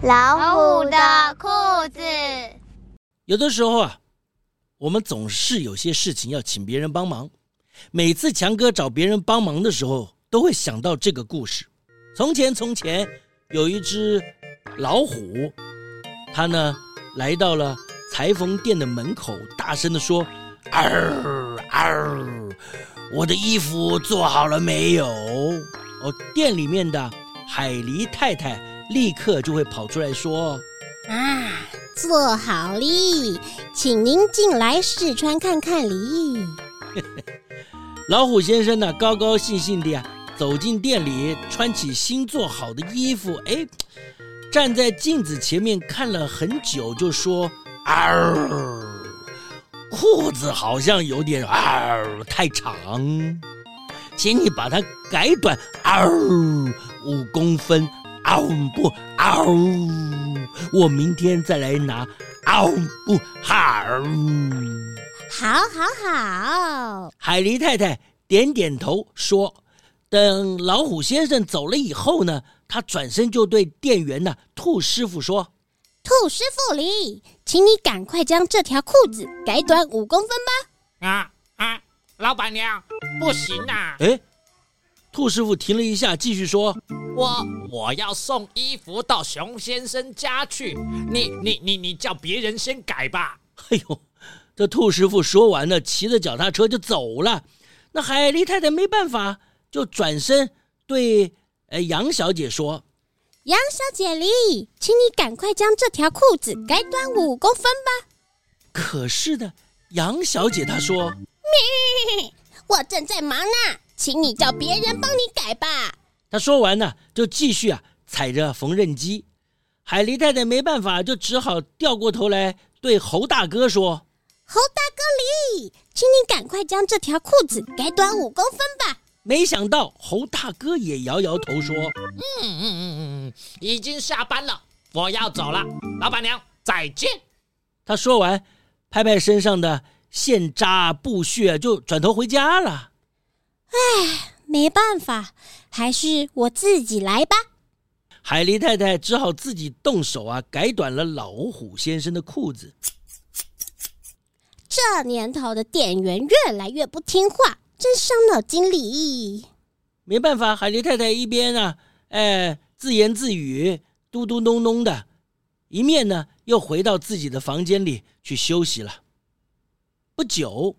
老虎的裤子。有的时候啊，我们总是有些事情要请别人帮忙。每次强哥找别人帮忙的时候，都会想到这个故事。从前，从前有一只老虎，它呢来到了裁缝店的门口，大声的说：“嗷嗷，我的衣服做好了没有？”哦，店里面的海狸太太。立刻就会跑出来说：“啊，做好哩，请您进来试穿看看哩。”老虎先生呢，高高兴兴的呀，走进店里，穿起新做好的衣服，哎，站在镜子前面看了很久，就说：“嗷，裤子好像有点嗷太长，请你把它改短，嗷，五公分。”嗷不嗷！我明天再来拿。嗷不好！好，好，好。海狸太太点点头说：“等老虎先生走了以后呢，他转身就对店员呢兔师傅说：‘兔师傅狸，请你赶快将这条裤子改短五公分吧。’啊啊，老板娘，不行啊！哎。”兔师傅停了一下，继续说：“我我要送衣服到熊先生家去，你你你你叫别人先改吧。”哎呦，这兔师傅说完了，骑着脚踏车就走了。那海狸太太没办法，就转身对呃杨小姐说：“杨小姐哩，请你赶快将这条裤子改短五公分吧。”可是呢，杨小姐她说：“咪，我正在忙呢。”请你叫别人帮你改吧。他说完呢，就继续啊踩着缝纫机。海狸太太没办法，就只好掉过头来对猴大哥说：“猴大哥哩，请你赶快将这条裤子改短五公分吧。”没想到猴大哥也摇摇头说：“嗯嗯嗯嗯，已经下班了，我要走了，老板娘再见。”他说完，拍拍身上的线扎布屑，就转头回家了。唉，没办法，还是我自己来吧。海狸太太只好自己动手啊，改短了老虎先生的裤子。这年头的店员越来越不听话，真伤脑筋里。没办法，海狸太太一边啊，哎，自言自语，嘟嘟哝哝的，一面呢，又回到自己的房间里去休息了。不久。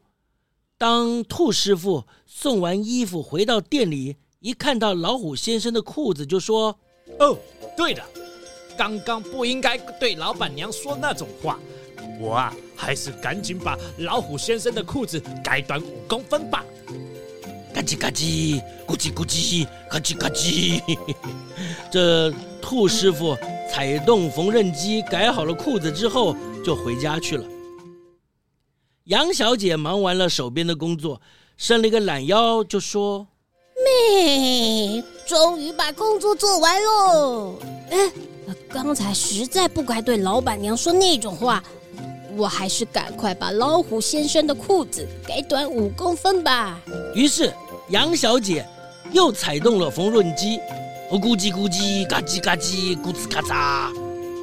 当兔师傅送完衣服回到店里，一看到老虎先生的裤子，就说：“哦，对了，刚刚不应该对老板娘说那种话。我啊，还是赶紧把老虎先生的裤子改短五公分吧。”嘎叽嘎叽，咕叽咕叽，嘎叽嘎叽。这兔师傅踩动缝纫机，改好了裤子之后，就回家去了。杨小姐忙完了手边的工作，伸了一个懒腰，就说：“妹，终于把工作做完喽。哎，刚才实在不该对老板娘说那种话，我还是赶快把老虎先生的裤子改短五公分吧。”于是杨小姐又踩动了缝纫机，咕叽咕叽，嘎叽嘎叽，咕吱嘎嚓，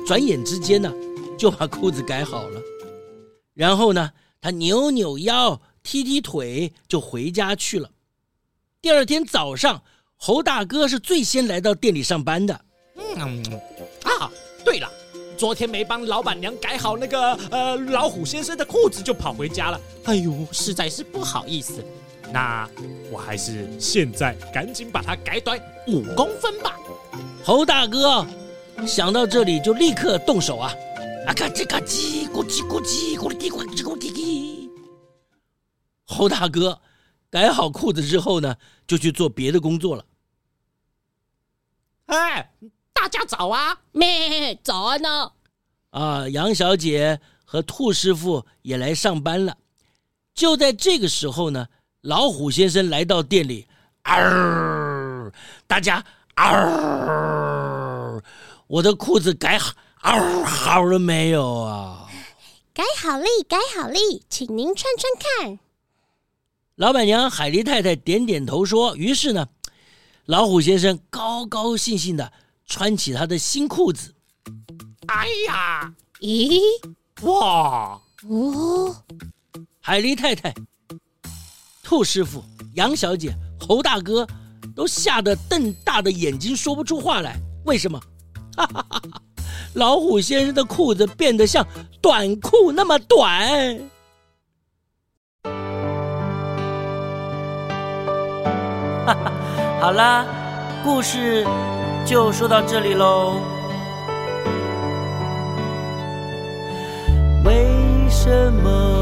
转眼之间呢，就把裤子改好了。然后呢，他扭扭腰，踢踢腿，就回家去了。第二天早上，猴大哥是最先来到店里上班的。嗯啊，对了，昨天没帮老板娘改好那个呃老虎先生的裤子，就跑回家了。哎呦，实在是不好意思。那我还是现在赶紧把它改短五公分吧。猴大哥想到这里，就立刻动手啊。啊嘎叽嘎叽，咕叽咕叽，咕哩嘀咕叽咕嘀嘀。猴大哥改好裤子之后呢，就去做别的工作了。哎，大家早啊！咩，早安呢？啊，杨小姐和兔师傅也来上班了。就在这个时候呢，老虎先生来到店里，嗷！大家嗷！我的裤子改好嗷好了没有啊？改好了，改好了，请您穿穿看。老板娘海狸太太点点头说：“于是呢，老虎先生高高兴兴地穿起他的新裤子。哎呀，咦，哇，哦，海狸太太、兔师傅、杨小姐、猴大哥都吓得瞪大的眼睛，说不出话来。为什么？哈哈哈哈！老虎先生的裤子变得像短裤那么短。”哈哈，好啦，故事就说到这里喽。为什么